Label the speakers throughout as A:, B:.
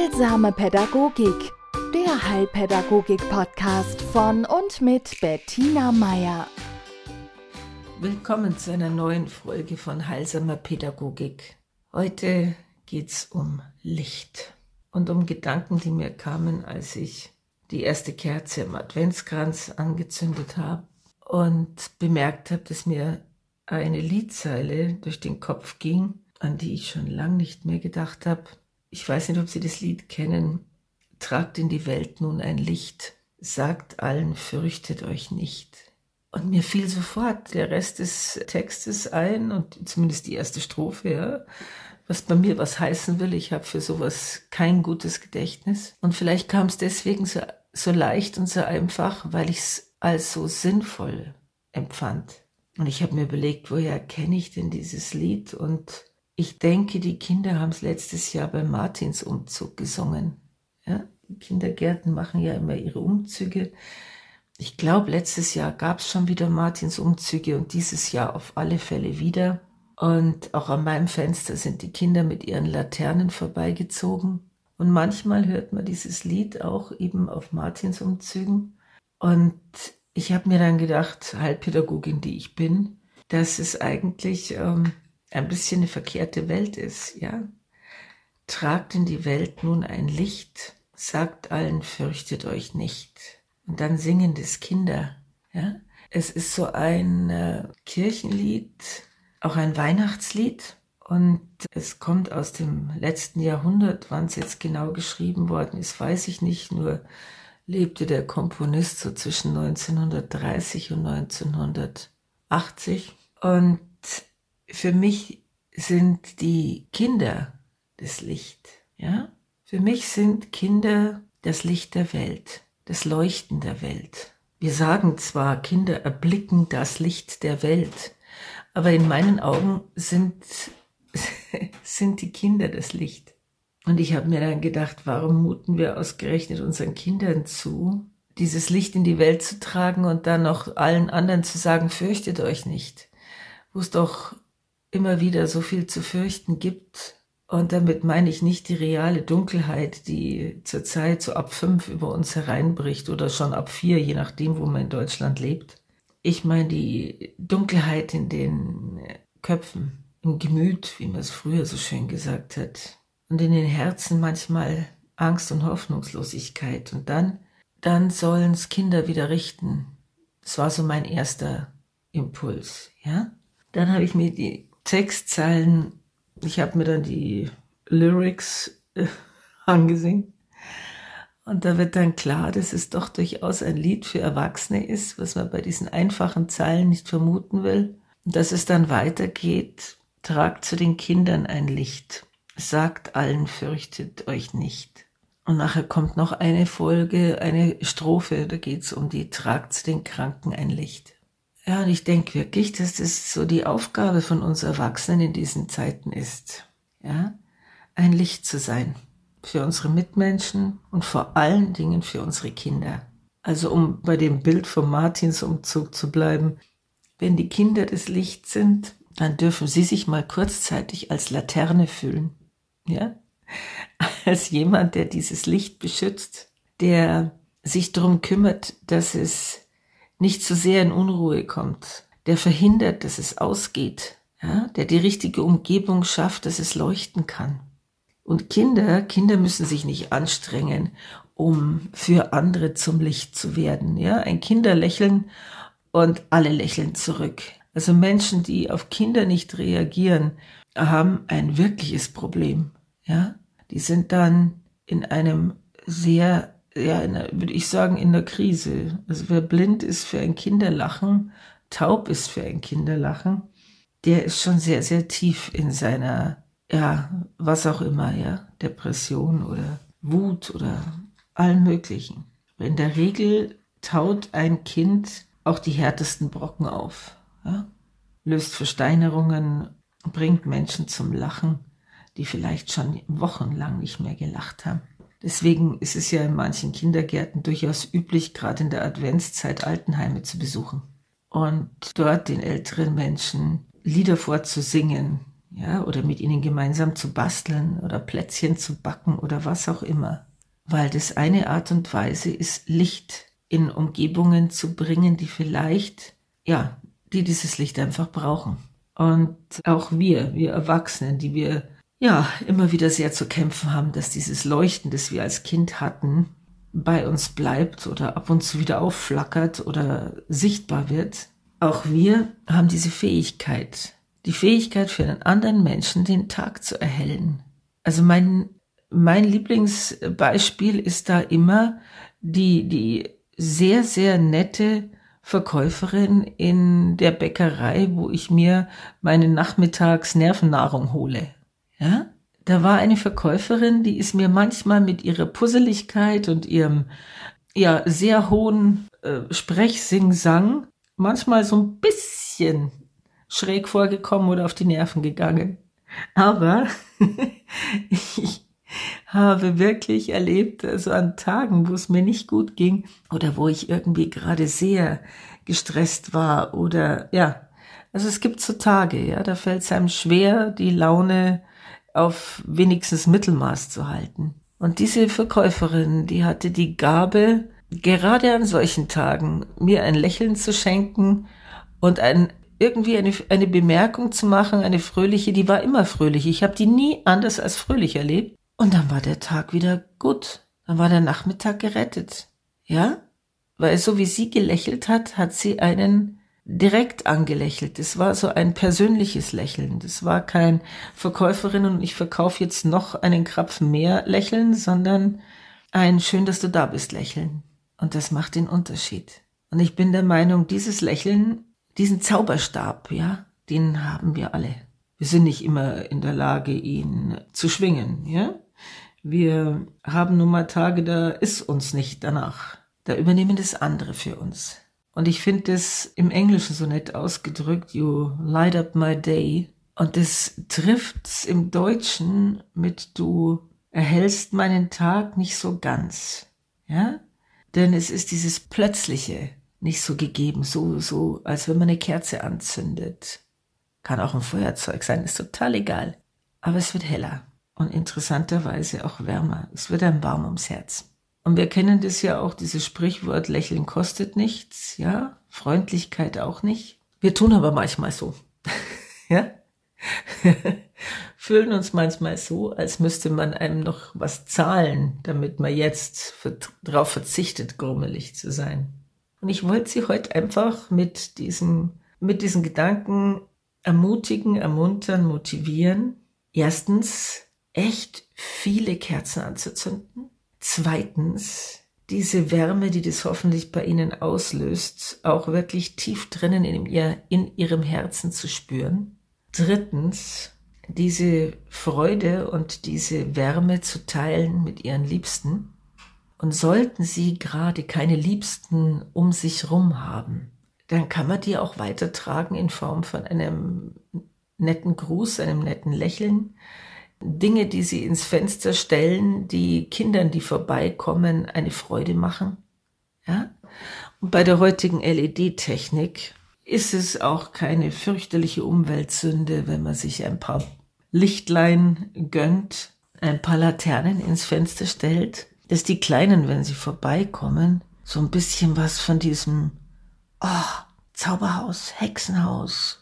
A: Heilsame Pädagogik, der Heilpädagogik-Podcast von und mit Bettina Meier.
B: Willkommen zu einer neuen Folge von Heilsamer Pädagogik. Heute geht's um Licht und um Gedanken, die mir kamen, als ich die erste Kerze im Adventskranz angezündet habe und bemerkt habe, dass mir eine Liedzeile durch den Kopf ging, an die ich schon lang nicht mehr gedacht habe. Ich weiß nicht, ob Sie das Lied kennen. Tragt in die Welt nun ein Licht, sagt allen, fürchtet euch nicht. Und mir fiel sofort der Rest des Textes ein und zumindest die erste Strophe, ja, was bei mir was heißen will. Ich habe für sowas kein gutes Gedächtnis. Und vielleicht kam es deswegen so, so leicht und so einfach, weil ich es als so sinnvoll empfand. Und ich habe mir überlegt, woher kenne ich denn dieses Lied? Und ich denke, die Kinder haben es letztes Jahr beim Martinsumzug gesungen. Ja? Die Kindergärten machen ja immer ihre Umzüge. Ich glaube, letztes Jahr gab es schon wieder Martinsumzüge und dieses Jahr auf alle Fälle wieder. Und auch an meinem Fenster sind die Kinder mit ihren Laternen vorbeigezogen. Und manchmal hört man dieses Lied auch eben auf Martinsumzügen. Und ich habe mir dann gedacht, Heilpädagogin, die ich bin, dass es eigentlich ähm, ein bisschen eine verkehrte Welt ist, ja. Tragt in die Welt nun ein Licht, sagt allen, fürchtet euch nicht. Und dann singen das Kinder, ja. Es ist so ein äh, Kirchenlied, auch ein Weihnachtslied. Und es kommt aus dem letzten Jahrhundert, wann es jetzt genau geschrieben worden ist, weiß ich nicht, nur lebte der Komponist so zwischen 1930 und 1980. Und für mich sind die Kinder das Licht, ja? Für mich sind Kinder das Licht der Welt, das Leuchten der Welt. Wir sagen zwar, Kinder erblicken das Licht der Welt, aber in meinen Augen sind, sind die Kinder das Licht. Und ich habe mir dann gedacht, warum muten wir ausgerechnet unseren Kindern zu, dieses Licht in die Welt zu tragen und dann noch allen anderen zu sagen, fürchtet euch nicht, wo es doch immer wieder so viel zu fürchten gibt. Und damit meine ich nicht die reale Dunkelheit, die zurzeit so ab fünf über uns hereinbricht oder schon ab vier, je nachdem, wo man in Deutschland lebt. Ich meine die Dunkelheit in den Köpfen, im Gemüt, wie man es früher so schön gesagt hat. Und in den Herzen manchmal Angst und Hoffnungslosigkeit. Und dann, dann sollen es Kinder wieder richten. Das war so mein erster Impuls, ja. Dann habe ich mir die Textzeilen, ich habe mir dann die Lyrics äh, angesehen. Und da wird dann klar, dass es doch durchaus ein Lied für Erwachsene ist, was man bei diesen einfachen Zeilen nicht vermuten will. Und dass es dann weitergeht, tragt zu den Kindern ein Licht. Sagt allen, fürchtet euch nicht. Und nachher kommt noch eine Folge, eine Strophe, da geht es um die Tragt zu den Kranken ein Licht. Ja, und ich denke wirklich, dass das so die Aufgabe von uns Erwachsenen in diesen Zeiten ist. Ja, ein Licht zu sein. Für unsere Mitmenschen und vor allen Dingen für unsere Kinder. Also um bei dem Bild vom Martinsumzug zu bleiben. Wenn die Kinder das Licht sind, dann dürfen sie sich mal kurzzeitig als Laterne fühlen. Ja? Als jemand, der dieses Licht beschützt, der sich darum kümmert, dass es nicht zu sehr in Unruhe kommt, der verhindert, dass es ausgeht, ja, der die richtige Umgebung schafft, dass es leuchten kann. Und Kinder, Kinder müssen sich nicht anstrengen, um für andere zum Licht zu werden. Ja, ein Kinder lächeln und alle lächeln zurück. Also Menschen, die auf Kinder nicht reagieren, haben ein wirkliches Problem. Ja, die sind dann in einem sehr ja, in, würde ich sagen, in der Krise. Also wer blind ist für ein Kinderlachen, taub ist für ein Kinderlachen, der ist schon sehr, sehr tief in seiner, ja, was auch immer, ja, Depression oder Wut oder allen möglichen. In der Regel taut ein Kind auch die härtesten Brocken auf, ja? löst Versteinerungen, bringt Menschen zum Lachen, die vielleicht schon wochenlang nicht mehr gelacht haben. Deswegen ist es ja in manchen Kindergärten durchaus üblich, gerade in der Adventszeit Altenheime zu besuchen und dort den älteren Menschen Lieder vorzusingen, ja, oder mit ihnen gemeinsam zu basteln oder Plätzchen zu backen oder was auch immer. Weil das eine Art und Weise ist, Licht in Umgebungen zu bringen, die vielleicht, ja, die dieses Licht einfach brauchen. Und auch wir, wir Erwachsenen, die wir ja immer wieder sehr zu kämpfen haben, dass dieses Leuchten, das wir als Kind hatten, bei uns bleibt oder ab und zu wieder aufflackert oder sichtbar wird. Auch wir haben diese Fähigkeit, die Fähigkeit für einen anderen Menschen den Tag zu erhellen. Also mein, mein Lieblingsbeispiel ist da immer die, die sehr, sehr nette Verkäuferin in der Bäckerei, wo ich mir meine nachmittags Nervennahrung hole. Ja? Da war eine Verkäuferin, die ist mir manchmal mit ihrer Puzzeligkeit und ihrem ja sehr hohen äh, Sprechsing-Sang manchmal so ein bisschen schräg vorgekommen oder auf die Nerven gegangen. Aber ich habe wirklich erlebt, also an Tagen, wo es mir nicht gut ging oder wo ich irgendwie gerade sehr gestresst war oder ja, also es gibt so Tage, ja, da fällt es einem schwer, die Laune auf wenigstens Mittelmaß zu halten. Und diese Verkäuferin, die hatte die Gabe, gerade an solchen Tagen mir ein Lächeln zu schenken und ein irgendwie eine, eine Bemerkung zu machen, eine fröhliche, die war immer fröhlich. Ich habe die nie anders als fröhlich erlebt. Und dann war der Tag wieder gut. Dann war der Nachmittag gerettet. Ja? Weil so wie sie gelächelt hat, hat sie einen direkt angelächelt. Das war so ein persönliches Lächeln. Das war kein Verkäuferin und ich verkaufe jetzt noch einen Krapfen mehr Lächeln, sondern ein schön, dass du da bist Lächeln. Und das macht den Unterschied. Und ich bin der Meinung, dieses Lächeln diesen Zauberstab, ja, den haben wir alle. Wir sind nicht immer in der Lage, ihn zu schwingen, ja. Wir haben nun mal Tage, da ist uns nicht danach. Da übernehmen das andere für uns. Und ich finde das im Englischen so nett ausgedrückt, you light up my day. Und das trifft's im Deutschen mit du erhellst meinen Tag nicht so ganz. Ja? Denn es ist dieses Plötzliche, nicht so gegeben, so, so, als wenn man eine Kerze anzündet. Kann auch ein Feuerzeug sein, ist total egal. Aber es wird heller und interessanterweise auch wärmer. Es wird einem warm ums Herz. Und wir kennen das ja auch, dieses Sprichwort, Lächeln kostet nichts, ja, Freundlichkeit auch nicht. Wir tun aber manchmal so, ja. Fühlen uns manchmal so, als müsste man einem noch was zahlen, damit man jetzt darauf verzichtet, grummelig zu sein. Und ich wollte Sie heute einfach mit diesen, mit diesen Gedanken ermutigen, ermuntern, motivieren. Erstens, echt viele Kerzen anzuzünden. Zweitens, diese Wärme, die das hoffentlich bei Ihnen auslöst, auch wirklich tief drinnen in, ihr, in Ihrem Herzen zu spüren. Drittens, diese Freude und diese Wärme zu teilen mit Ihren Liebsten. Und sollten Sie gerade keine Liebsten um sich rum haben, dann kann man die auch weitertragen in Form von einem netten Gruß, einem netten Lächeln. Dinge, die Sie ins Fenster stellen, die Kindern, die vorbeikommen, eine Freude machen. Ja? Und bei der heutigen LED-Technik ist es auch keine fürchterliche Umweltsünde, wenn man sich ein paar Lichtlein gönnt, ein paar Laternen ins Fenster stellt dass die Kleinen, wenn sie vorbeikommen, so ein bisschen was von diesem, oh, Zauberhaus, Hexenhaus,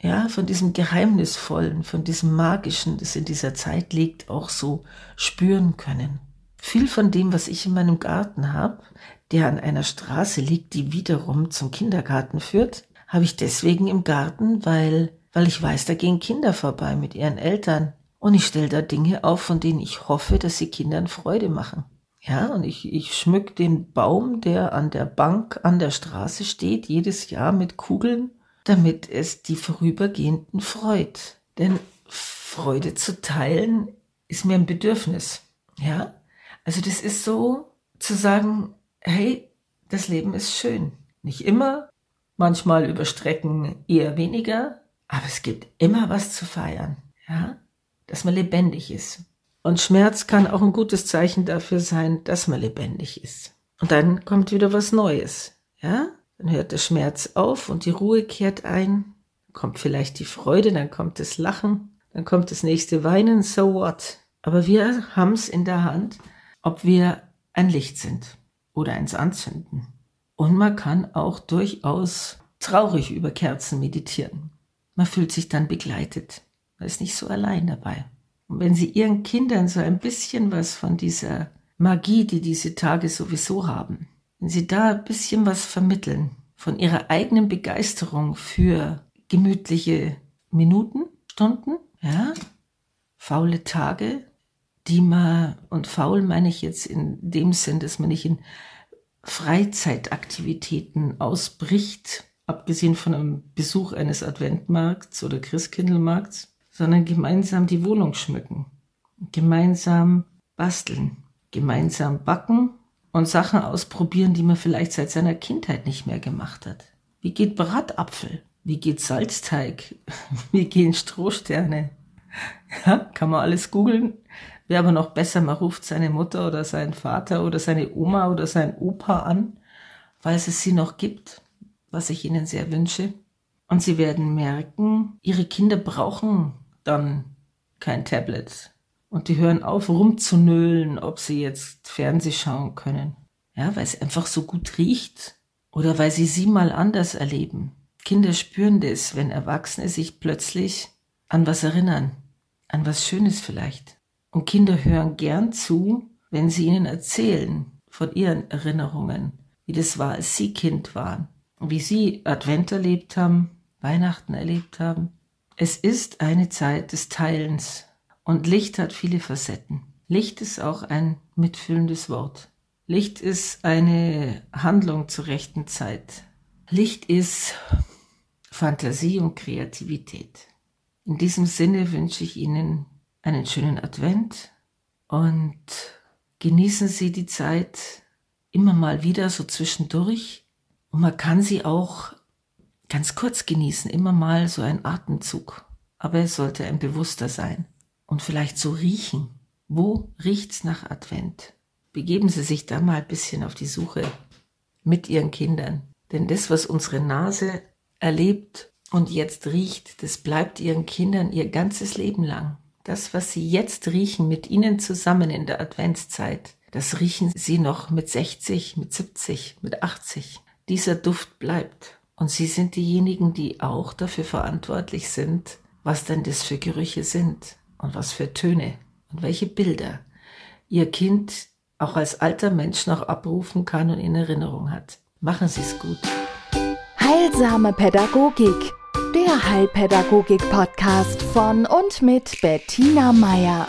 B: ja, von diesem Geheimnisvollen, von diesem Magischen, das in dieser Zeit liegt, auch so spüren können. Viel von dem, was ich in meinem Garten habe, der an einer Straße liegt, die wiederum zum Kindergarten führt, habe ich deswegen im Garten, weil, weil ich weiß, da gehen Kinder vorbei mit ihren Eltern. Und ich stelle da Dinge auf, von denen ich hoffe, dass sie Kindern Freude machen. Ja, und ich, ich schmück den Baum, der an der Bank an der Straße steht, jedes Jahr mit Kugeln, damit es die Vorübergehenden freut. Denn Freude zu teilen ist mir ein Bedürfnis. Ja, also das ist so zu sagen, hey, das Leben ist schön. Nicht immer, manchmal über Strecken eher weniger, aber es gibt immer was zu feiern. Ja, dass man lebendig ist. Und Schmerz kann auch ein gutes Zeichen dafür sein, dass man lebendig ist. Und dann kommt wieder was Neues. Ja? Dann hört der Schmerz auf und die Ruhe kehrt ein. Kommt vielleicht die Freude, dann kommt das Lachen, Dann kommt das nächste Weinen, so what? Aber wir haben es in der Hand, ob wir ein Licht sind oder eins anzünden. Und man kann auch durchaus traurig über Kerzen meditieren. Man fühlt sich dann begleitet. Man ist nicht so allein dabei. Und wenn Sie Ihren Kindern so ein bisschen was von dieser Magie, die diese Tage sowieso haben, wenn Sie da ein bisschen was vermitteln von Ihrer eigenen Begeisterung für gemütliche Minuten, Stunden, ja, faule Tage, die man, und faul meine ich jetzt in dem Sinn, dass man nicht in Freizeitaktivitäten ausbricht, abgesehen von einem Besuch eines Adventmarkts oder Christkindlmarkts, sondern gemeinsam die Wohnung schmücken, gemeinsam basteln, gemeinsam backen und Sachen ausprobieren, die man vielleicht seit seiner Kindheit nicht mehr gemacht hat. Wie geht Bratapfel? Wie geht Salzteig? Wie gehen Strohsterne? Ja, kann man alles googeln. Wäre aber noch besser, man ruft seine Mutter oder seinen Vater oder seine Oma oder seinen Opa an, weil es sie noch gibt, was ich ihnen sehr wünsche. Und sie werden merken, ihre Kinder brauchen dann kein Tablet. Und die hören auf, rumzunölen, ob sie jetzt Fernseh schauen können. Ja, weil es einfach so gut riecht. Oder weil sie sie mal anders erleben. Kinder spüren das, wenn Erwachsene sich plötzlich an was erinnern. An was Schönes vielleicht. Und Kinder hören gern zu, wenn sie ihnen erzählen von ihren Erinnerungen, wie das war, als sie Kind waren und wie sie Advent erlebt haben, Weihnachten erlebt haben. Es ist eine Zeit des Teilens und Licht hat viele Facetten. Licht ist auch ein mitfüllendes Wort. Licht ist eine Handlung zur rechten Zeit. Licht ist Fantasie und Kreativität. In diesem Sinne wünsche ich Ihnen einen schönen Advent und genießen Sie die Zeit immer mal wieder so zwischendurch. Und man kann sie auch ganz kurz genießen, immer mal so ein Atemzug. Aber es sollte ein bewusster sein. Und vielleicht so riechen. Wo riecht's nach Advent? Begeben Sie sich da mal ein bisschen auf die Suche mit Ihren Kindern. Denn das, was unsere Nase erlebt und jetzt riecht, das bleibt Ihren Kindern ihr ganzes Leben lang. Das, was Sie jetzt riechen mit Ihnen zusammen in der Adventszeit, das riechen Sie noch mit 60, mit 70, mit 80. Dieser Duft bleibt. Und Sie sind diejenigen, die auch dafür verantwortlich sind, was denn das für Gerüche sind und was für Töne und welche Bilder Ihr Kind auch als alter Mensch noch abrufen kann und in Erinnerung hat. Machen Sie es gut.
A: Heilsame Pädagogik der Heilpädagogik-Podcast von und mit Bettina Meier.